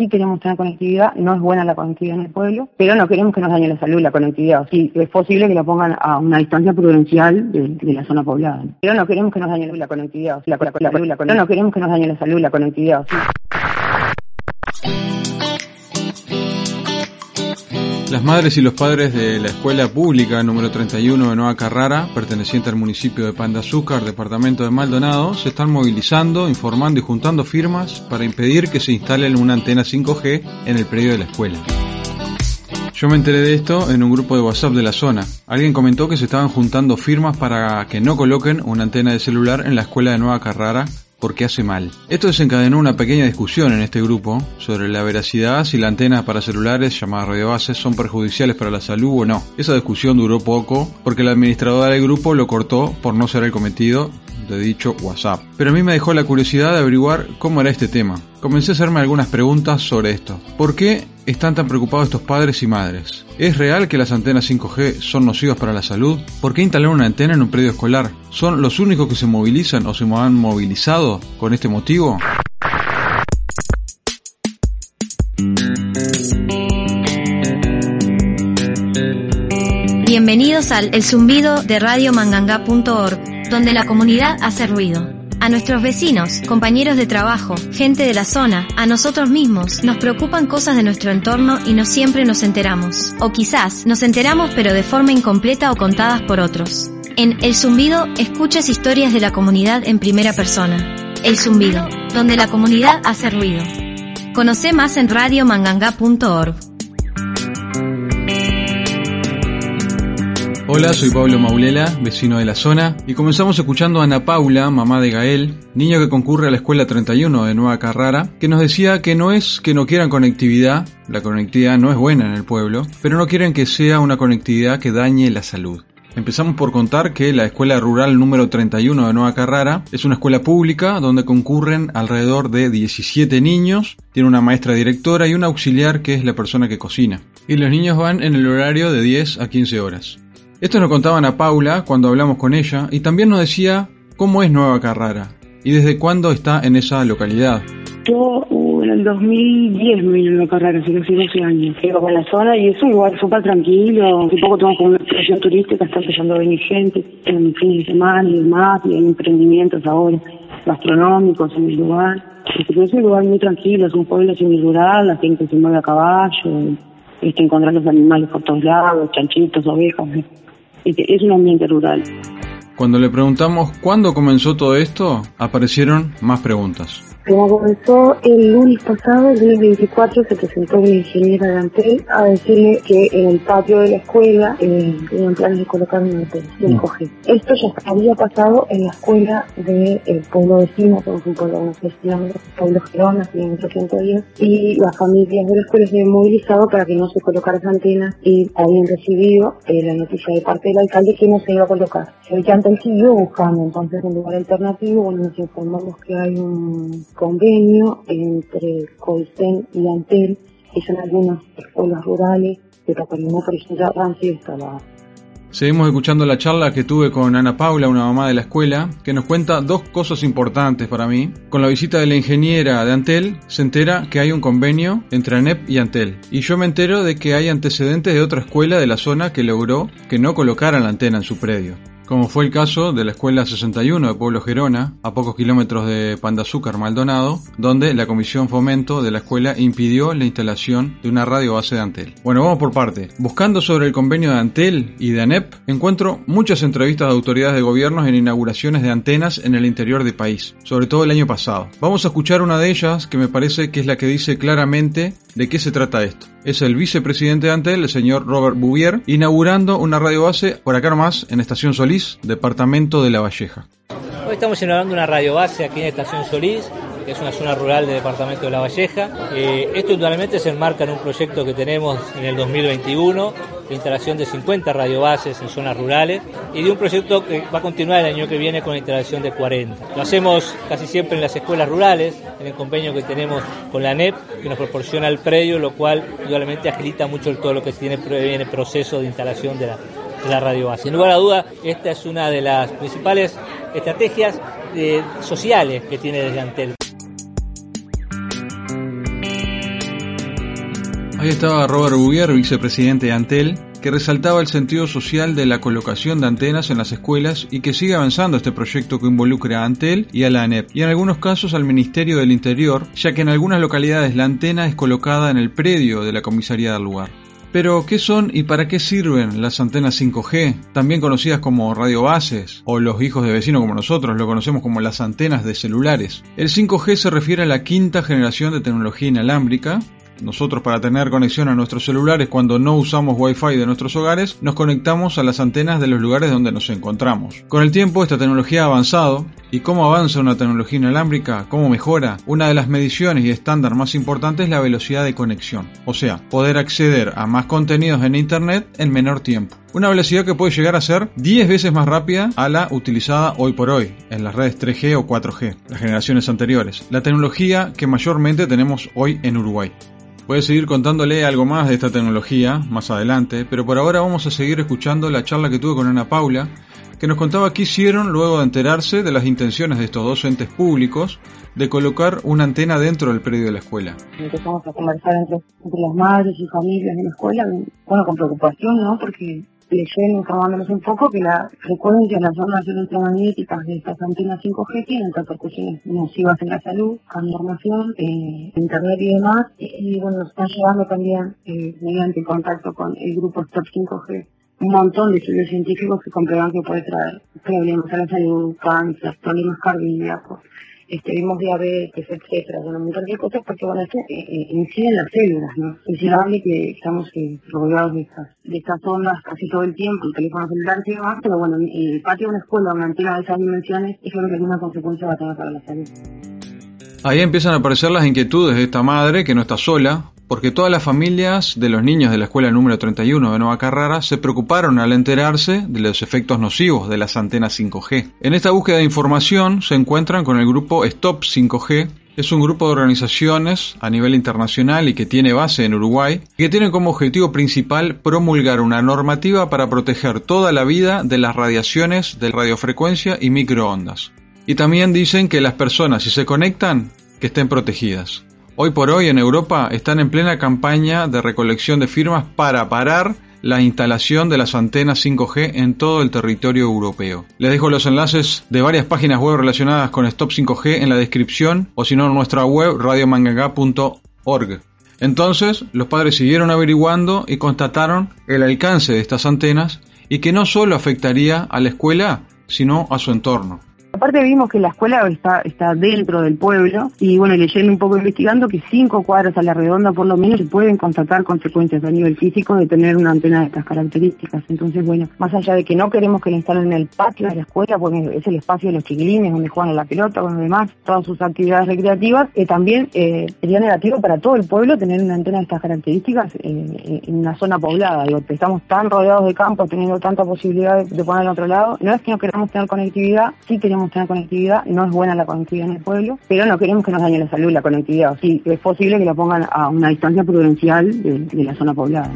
Sí queremos tener conectividad, no es buena la conectividad en el pueblo, pero no queremos que nos dañe la salud la conectividad. Sí, es posible que la pongan a una distancia prudencial de, la zona poblada. Pero no queremos que nos dañe la conectividad. La, la, la, no queremos que nos dañe la salud la conectividad. Las madres y los padres de la escuela pública número 31 de Nueva Carrara, perteneciente al municipio de Pan de Azúcar, departamento de Maldonado, se están movilizando, informando y juntando firmas para impedir que se instale una antena 5G en el predio de la escuela. Yo me enteré de esto en un grupo de WhatsApp de la zona. Alguien comentó que se estaban juntando firmas para que no coloquen una antena de celular en la escuela de Nueva Carrara porque hace mal. Esto desencadenó una pequeña discusión en este grupo sobre la veracidad si las antenas para celulares llamadas radiobases son perjudiciales para la salud o no. Esa discusión duró poco porque la administradora del grupo lo cortó por no ser el cometido de dicho WhatsApp. Pero a mí me dejó la curiosidad de averiguar cómo era este tema. Comencé a hacerme algunas preguntas sobre esto. ¿Por qué están tan preocupados estos padres y madres? ¿Es real que las antenas 5G son nocivas para la salud? ¿Por qué instalar una antena en un predio escolar? ¿Son los únicos que se movilizan o se han movilizado con este motivo? Bienvenidos al El Zumbido de radiomanganga.org, donde la comunidad hace ruido. A nuestros vecinos, compañeros de trabajo, gente de la zona, a nosotros mismos, nos preocupan cosas de nuestro entorno y no siempre nos enteramos. O quizás nos enteramos pero de forma incompleta o contadas por otros. En El Zumbido, escuchas historias de la comunidad en primera persona. El Zumbido, donde la comunidad hace ruido. Conoce más en radiomanganga.org. Hola, soy Pablo Maulela, vecino de la zona, y comenzamos escuchando a Ana Paula, mamá de Gael, niño que concurre a la escuela 31 de Nueva Carrara, que nos decía que no es que no quieran conectividad, la conectividad no es buena en el pueblo, pero no quieren que sea una conectividad que dañe la salud. Empezamos por contar que la escuela rural número 31 de Nueva Carrara es una escuela pública donde concurren alrededor de 17 niños, tiene una maestra directora y un auxiliar que es la persona que cocina. Y los niños van en el horario de 10 a 15 horas. Esto nos contaban a Paula cuando hablamos con ella y también nos decía cómo es Nueva Carrara y desde cuándo está en esa localidad. Yo uh, en el 2010 me vine a Nueva Carrara, hace casi 12 años. Vivo con la zona y es un lugar súper tranquilo. Hace poco tengo como una expresión turística, está empezando a venir gente en fin de semana y demás, y hay emprendimientos ahora gastronómicos en el lugar. es un lugar muy tranquilo, es un pueblo semi-rural, la gente se mueve a caballo, este, encontrar los animales por todos lados, chanchitos, ovejas es un ambiente rural. Cuando le preguntamos cuándo comenzó todo esto, aparecieron más preguntas. Como comenzó el lunes pasado, el lunes 24, se presentó una ingeniera de Antel a decirle que en el patio de la escuela eh, tenían planes de colocar un hotel de 5G. Esto ya había pasado en la escuela del de, pueblo vecino, que es un pueblo, no sé si pueblo Gerona, tiene 110, y las familias de la escuela se habían movilizado para que no se colocara esa antena y habían recibido eh, la noticia de parte del alcalde que no se iba a colocar. El que Antel siguió buscando entonces un lugar alternativo, bueno, nos informamos que hay un convenio entre COICEN y ANTEL, que son algunas escuelas rurales, que no ya han sido instaladas. Seguimos escuchando la charla que tuve con Ana Paula, una mamá de la escuela, que nos cuenta dos cosas importantes para mí. Con la visita de la ingeniera de Antel, se entera que hay un convenio entre ANEP y Antel. Y yo me entero de que hay antecedentes de otra escuela de la zona que logró que no colocaran la antena en su predio como fue el caso de la Escuela 61 de Pueblo Gerona, a pocos kilómetros de Pandazúcar, Maldonado, donde la Comisión Fomento de la escuela impidió la instalación de una radio base de Antel. Bueno, vamos por parte. Buscando sobre el convenio de Antel y de ANEP, encuentro muchas entrevistas de autoridades de gobiernos en inauguraciones de antenas en el interior del país, sobre todo el año pasado. Vamos a escuchar una de ellas que me parece que es la que dice claramente de qué se trata esto. Es el vicepresidente de Antel, el señor Robert Bouvier, inaugurando una radio base por acá nomás en Estación Solís departamento de La Valleja. Hoy estamos inaugurando una radio base aquí en Estación Solís, que es una zona rural del departamento de La Valleja. Eh, esto indudablemente se enmarca en un proyecto que tenemos en el 2021 de instalación de 50 radiobases en zonas rurales y de un proyecto que va a continuar el año que viene con la instalación de 40. Lo hacemos casi siempre en las escuelas rurales, en el convenio que tenemos con la NEP, que nos proporciona el predio, lo cual indudablemente agilita mucho todo lo que tiene el proceso de instalación de la, la radio base. Sin lugar a duda, esta es una de las principales estrategias eh, sociales que tiene desde Antel. Ahí estaba Robert Bouvier, vicepresidente de Antel, que resaltaba el sentido social de la colocación de antenas en las escuelas y que sigue avanzando este proyecto que involucra a Antel y a la ANEP, y en algunos casos al Ministerio del Interior, ya que en algunas localidades la antena es colocada en el predio de la comisaría del lugar. Pero, ¿qué son y para qué sirven las antenas 5G, también conocidas como radiobases, o los hijos de vecino como nosotros lo conocemos como las antenas de celulares? El 5G se refiere a la quinta generación de tecnología inalámbrica, nosotros para tener conexión a nuestros celulares cuando no usamos Wi-Fi de nuestros hogares, nos conectamos a las antenas de los lugares donde nos encontramos. Con el tiempo esta tecnología ha avanzado y cómo avanza una tecnología inalámbrica, cómo mejora. Una de las mediciones y estándar más importantes es la velocidad de conexión, o sea, poder acceder a más contenidos en Internet en menor tiempo. Una velocidad que puede llegar a ser 10 veces más rápida a la utilizada hoy por hoy en las redes 3G o 4G, las generaciones anteriores. La tecnología que mayormente tenemos hoy en Uruguay. Voy a seguir contándole algo más de esta tecnología más adelante, pero por ahora vamos a seguir escuchando la charla que tuve con Ana Paula, que nos contaba qué hicieron luego de enterarse de las intenciones de estos dos entes públicos de colocar una antena dentro del predio de la escuela. Empezamos a conversar entre, las madres y familias de la escuela, bueno, con preocupación, ¿no? Porque leyendo, informándonos un poco, que la frecuencia de las ondas electromagnéticas de estas antenas 5G tienen repercusiones nocivas en la salud, información, eh, internet y demás, y, bueno, nos están llevando también, eh, mediante contacto con el grupo Stop 5G, un montón de estudios científicos que comprueban que puede traer problemas a la salud, cáncer, problemas cardíacos, este, vimos diabetes, etcétera, bueno, un montón de cosas porque bueno, esto eh, eh, incide en las células, ¿no? Es innegable que estamos eh, rodeados de estas, de estas ondas casi todo el tiempo, el teléfono celular y demás, pero bueno, en el patio de una escuela, una antena de esas dimensiones, eso es lo que alguna consecuencia va a tener para la salud. Ahí empiezan a aparecer las inquietudes de esta madre que no está sola, porque todas las familias de los niños de la escuela número 31 de Nueva Carrara se preocuparon al enterarse de los efectos nocivos de las antenas 5G. En esta búsqueda de información se encuentran con el grupo Stop 5G, es un grupo de organizaciones a nivel internacional y que tiene base en Uruguay, que tiene como objetivo principal promulgar una normativa para proteger toda la vida de las radiaciones de radiofrecuencia y microondas. Y también dicen que las personas si se conectan, que estén protegidas. Hoy por hoy en Europa están en plena campaña de recolección de firmas para parar la instalación de las antenas 5G en todo el territorio europeo. Les dejo los enlaces de varias páginas web relacionadas con Stop 5G en la descripción o si no en nuestra web radiomanganga.org. Entonces, los padres siguieron averiguando y constataron el alcance de estas antenas y que no solo afectaría a la escuela, sino a su entorno. Aparte vimos que la escuela está, está dentro del pueblo y bueno, leyendo un poco, investigando que cinco cuadras a la redonda por lo menos se pueden constatar consecuencias a nivel físico de tener una antena de estas características. Entonces, bueno, más allá de que no queremos que la instalen en el patio de la escuela, porque es el espacio de los chiquilines donde juegan a la pelota, con demás, todas sus actividades recreativas, eh, también eh, sería negativo para todo el pueblo tener una antena de estas características en una zona poblada. Digo, estamos tan rodeados de campos, teniendo tanta posibilidad de, de poner al otro lado. No es que no queramos tener conectividad, sí conectividad, no es buena la conectividad en el pueblo, pero no queremos que nos dañe la salud la conectividad. Sí, es posible que la pongan a una distancia prudencial de, de la zona poblada.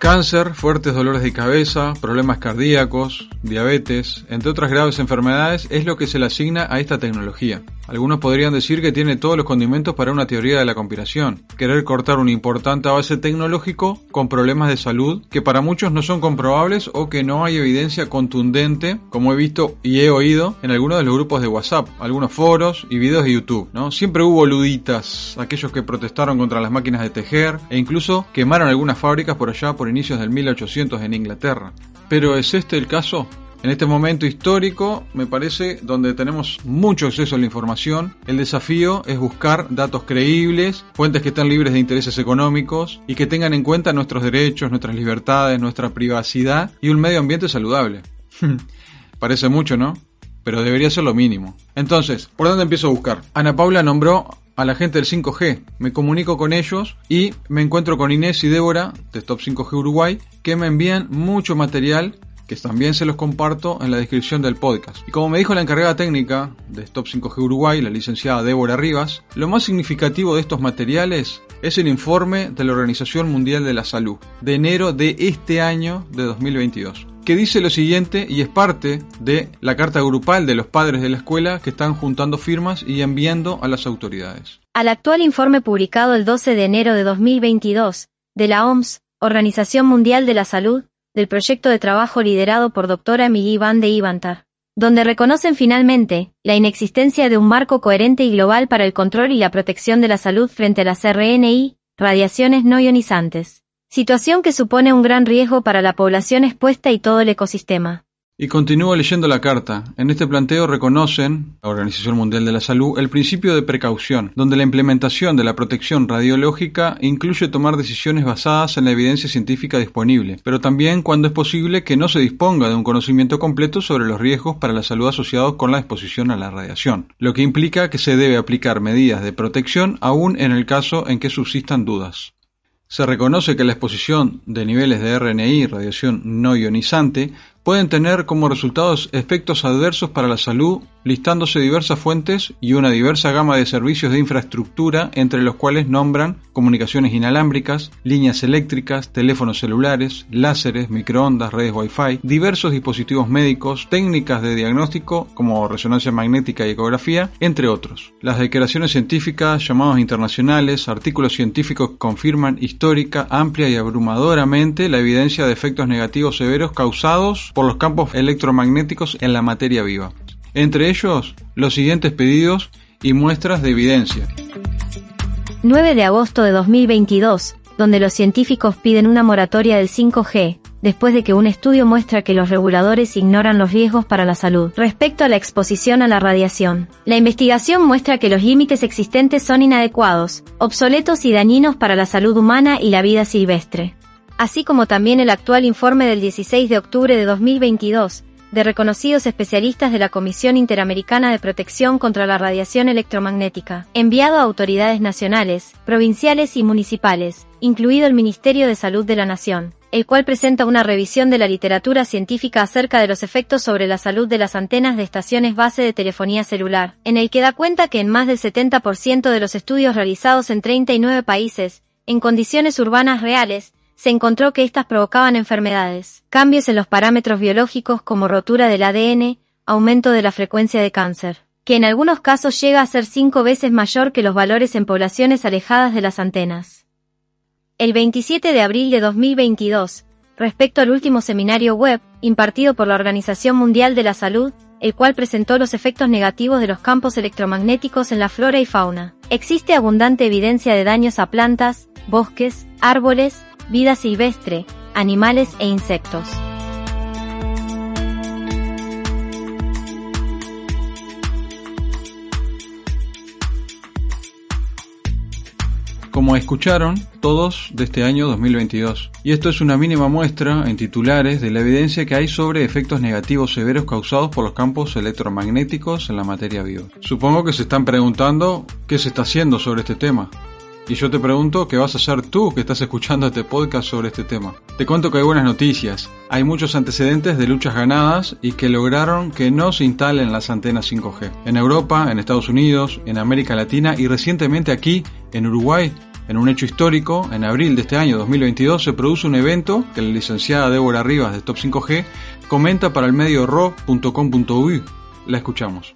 Cáncer, fuertes dolores de cabeza, problemas cardíacos, diabetes, entre otras graves enfermedades, es lo que se le asigna a esta tecnología. Algunos podrían decir que tiene todos los condimentos para una teoría de la conspiración, querer cortar un importante avance tecnológico con problemas de salud que para muchos no son comprobables o que no hay evidencia contundente, como he visto y he oído en algunos de los grupos de WhatsApp, algunos foros y videos de YouTube. ¿no? Siempre hubo luditas, aquellos que protestaron contra las máquinas de tejer e incluso quemaron algunas fábricas por allá por inicios del 1800 en Inglaterra. Pero ¿es este el caso? En este momento histórico, me parece, donde tenemos mucho acceso a la información, el desafío es buscar datos creíbles, fuentes que estén libres de intereses económicos y que tengan en cuenta nuestros derechos, nuestras libertades, nuestra privacidad y un medio ambiente saludable. parece mucho, ¿no? Pero debería ser lo mínimo. Entonces, ¿por dónde empiezo a buscar? Ana Paula nombró a la gente del 5G. Me comunico con ellos y me encuentro con Inés y Débora de Stop 5G Uruguay que me envían mucho material que también se los comparto en la descripción del podcast. Y como me dijo la encargada técnica de Stop 5G Uruguay, la licenciada Débora Rivas, lo más significativo de estos materiales es el informe de la Organización Mundial de la Salud de enero de este año de 2022 que dice lo siguiente y es parte de la carta grupal de los padres de la escuela que están juntando firmas y enviando a las autoridades. Al actual informe publicado el 12 de enero de 2022 de la OMS, Organización Mundial de la Salud, del proyecto de trabajo liderado por doctora Miguel Van de Ivantar, donde reconocen finalmente la inexistencia de un marco coherente y global para el control y la protección de la salud frente a las RNI, radiaciones no ionizantes, situación que supone un gran riesgo para la población expuesta y todo el ecosistema. Y continúo leyendo la carta. En este planteo reconocen, la Organización Mundial de la Salud, el principio de precaución, donde la implementación de la protección radiológica incluye tomar decisiones basadas en la evidencia científica disponible, pero también cuando es posible que no se disponga de un conocimiento completo sobre los riesgos para la salud asociados con la exposición a la radiación, lo que implica que se debe aplicar medidas de protección aún en el caso en que subsistan dudas. Se reconoce que la exposición de niveles de RNI, radiación no ionizante, pueden tener como resultados efectos adversos para la salud, listándose diversas fuentes y una diversa gama de servicios de infraestructura, entre los cuales nombran comunicaciones inalámbricas, líneas eléctricas, teléfonos celulares, láseres, microondas, redes Wi-Fi, diversos dispositivos médicos, técnicas de diagnóstico como resonancia magnética y ecografía, entre otros. Las declaraciones científicas, llamados internacionales, artículos científicos confirman histórica, amplia y abrumadoramente la evidencia de efectos negativos severos causados por los campos electromagnéticos en la materia viva. Entre ellos, los siguientes pedidos y muestras de evidencia. 9 de agosto de 2022, donde los científicos piden una moratoria del 5G, después de que un estudio muestra que los reguladores ignoran los riesgos para la salud respecto a la exposición a la radiación. La investigación muestra que los límites existentes son inadecuados, obsoletos y dañinos para la salud humana y la vida silvestre así como también el actual informe del 16 de octubre de 2022, de reconocidos especialistas de la Comisión Interamericana de Protección contra la Radiación Electromagnética, enviado a autoridades nacionales, provinciales y municipales, incluido el Ministerio de Salud de la Nación, el cual presenta una revisión de la literatura científica acerca de los efectos sobre la salud de las antenas de estaciones base de telefonía celular, en el que da cuenta que en más del 70% de los estudios realizados en 39 países, en condiciones urbanas reales, se encontró que éstas provocaban enfermedades, cambios en los parámetros biológicos como rotura del ADN, aumento de la frecuencia de cáncer, que en algunos casos llega a ser cinco veces mayor que los valores en poblaciones alejadas de las antenas. El 27 de abril de 2022, respecto al último seminario web, impartido por la Organización Mundial de la Salud, el cual presentó los efectos negativos de los campos electromagnéticos en la flora y fauna. Existe abundante evidencia de daños a plantas, bosques, árboles, vida silvestre, animales e insectos. como escucharon todos de este año 2022. Y esto es una mínima muestra en titulares de la evidencia que hay sobre efectos negativos severos causados por los campos electromagnéticos en la materia viva. Supongo que se están preguntando qué se está haciendo sobre este tema. Y yo te pregunto qué vas a hacer tú que estás escuchando este podcast sobre este tema. Te cuento que hay buenas noticias. Hay muchos antecedentes de luchas ganadas y que lograron que no se instalen las antenas 5G. En Europa, en Estados Unidos, en América Latina y recientemente aquí, en Uruguay, en un hecho histórico, en abril de este año 2022 se produce un evento que la licenciada Débora Rivas de Top 5G comenta para el medio ro.com.uy. La escuchamos.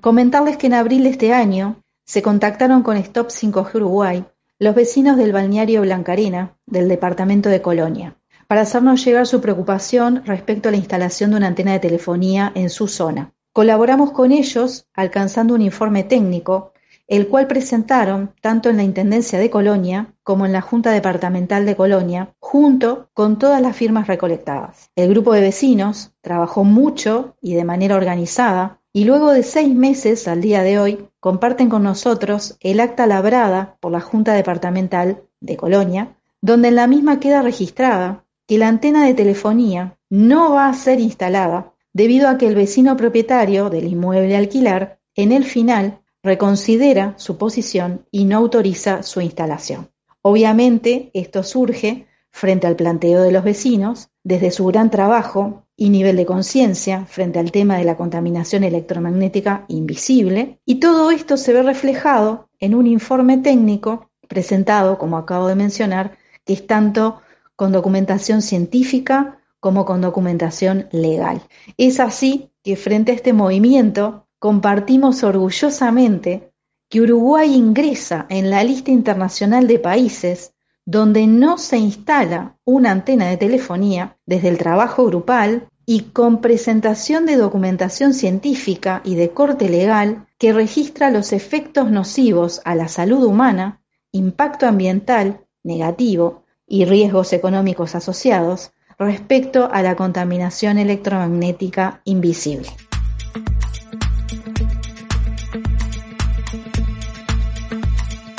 Comentarles que en abril de este año se contactaron con Stop 5G Uruguay los vecinos del balneario Blancarena, del departamento de Colonia, para hacernos llegar su preocupación respecto a la instalación de una antena de telefonía en su zona. Colaboramos con ellos alcanzando un informe técnico, el cual presentaron tanto en la Intendencia de Colonia como en la Junta Departamental de Colonia, junto con todas las firmas recolectadas. El grupo de vecinos trabajó mucho y de manera organizada y luego de seis meses al día de hoy comparten con nosotros el acta labrada por la Junta Departamental de Colonia, donde en la misma queda registrada que la antena de telefonía no va a ser instalada debido a que el vecino propietario del inmueble alquilar en el final reconsidera su posición y no autoriza su instalación. Obviamente esto surge frente al planteo de los vecinos, desde su gran trabajo y nivel de conciencia frente al tema de la contaminación electromagnética invisible, y todo esto se ve reflejado en un informe técnico presentado, como acabo de mencionar, que es tanto con documentación científica como con documentación legal. Es así que frente a este movimiento compartimos orgullosamente que Uruguay ingresa en la lista internacional de países donde no se instala una antena de telefonía desde el trabajo grupal y con presentación de documentación científica y de corte legal que registra los efectos nocivos a la salud humana, impacto ambiental negativo y riesgos económicos asociados respecto a la contaminación electromagnética invisible.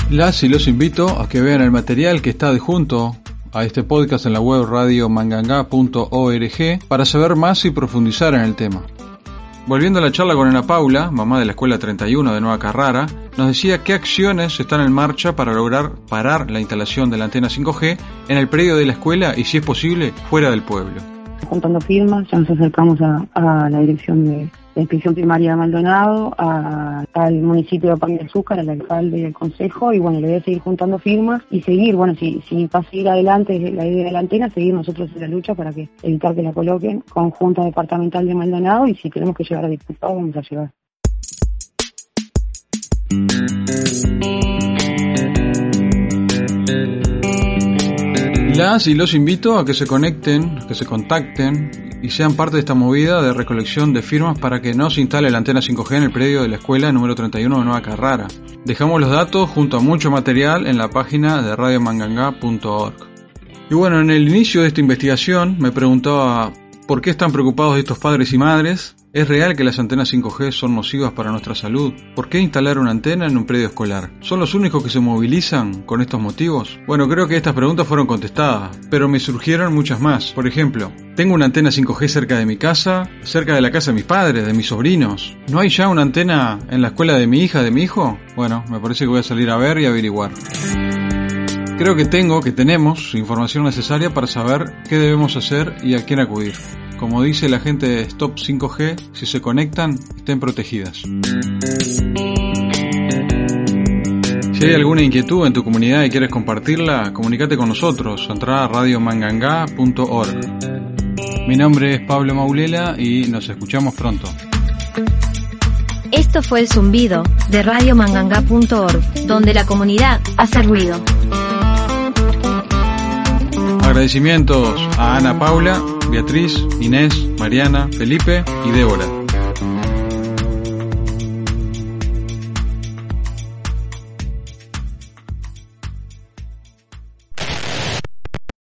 Las y los invito a que vean el material que está adjunto a este podcast en la web radiomanganga.org para saber más y profundizar en el tema. Volviendo a la charla con Ana Paula, mamá de la Escuela 31 de Nueva Carrara, nos decía qué acciones están en marcha para lograr parar la instalación de la antena 5G en el predio de la escuela y, si es posible, fuera del pueblo. Juntando firmas, ya nos acercamos a la dirección de, la inspección primaria de Maldonado, al municipio de Pan de Azúcar, al alcalde y al consejo, y bueno, le voy a seguir juntando firmas y seguir, bueno, si, si va a seguir adelante la idea de la antena, seguir nosotros en la lucha para que evitar que la coloquen con Junta Departamental de Maldonado y si tenemos que llegar a diputados, vamos a llegar. Las y los invito a que se conecten, que se contacten y sean parte de esta movida de recolección de firmas para que no se instale la antena 5G en el predio de la escuela número 31 de Nueva Carrara. Dejamos los datos junto a mucho material en la página de radiomanganga.org. Y bueno, en el inicio de esta investigación me preguntaba por qué están preocupados estos padres y madres ¿Es real que las antenas 5G son nocivas para nuestra salud? ¿Por qué instalar una antena en un predio escolar? ¿Son los únicos que se movilizan con estos motivos? Bueno, creo que estas preguntas fueron contestadas, pero me surgieron muchas más. Por ejemplo, tengo una antena 5G cerca de mi casa, cerca de la casa de mis padres, de mis sobrinos. ¿No hay ya una antena en la escuela de mi hija, de mi hijo? Bueno, me parece que voy a salir a ver y averiguar. Creo que tengo, que tenemos información necesaria para saber qué debemos hacer y a quién acudir. Como dice la gente de Stop 5G, si se conectan, estén protegidas. Si hay alguna inquietud en tu comunidad y quieres compartirla, comunícate con nosotros. Entra a radiomanganga.org. Mi nombre es Pablo Maulela y nos escuchamos pronto. Esto fue el zumbido de radiomanganga.org, donde la comunidad hace ruido. Agradecimientos a Ana Paula Beatriz, Inés, Mariana, Felipe y Débora.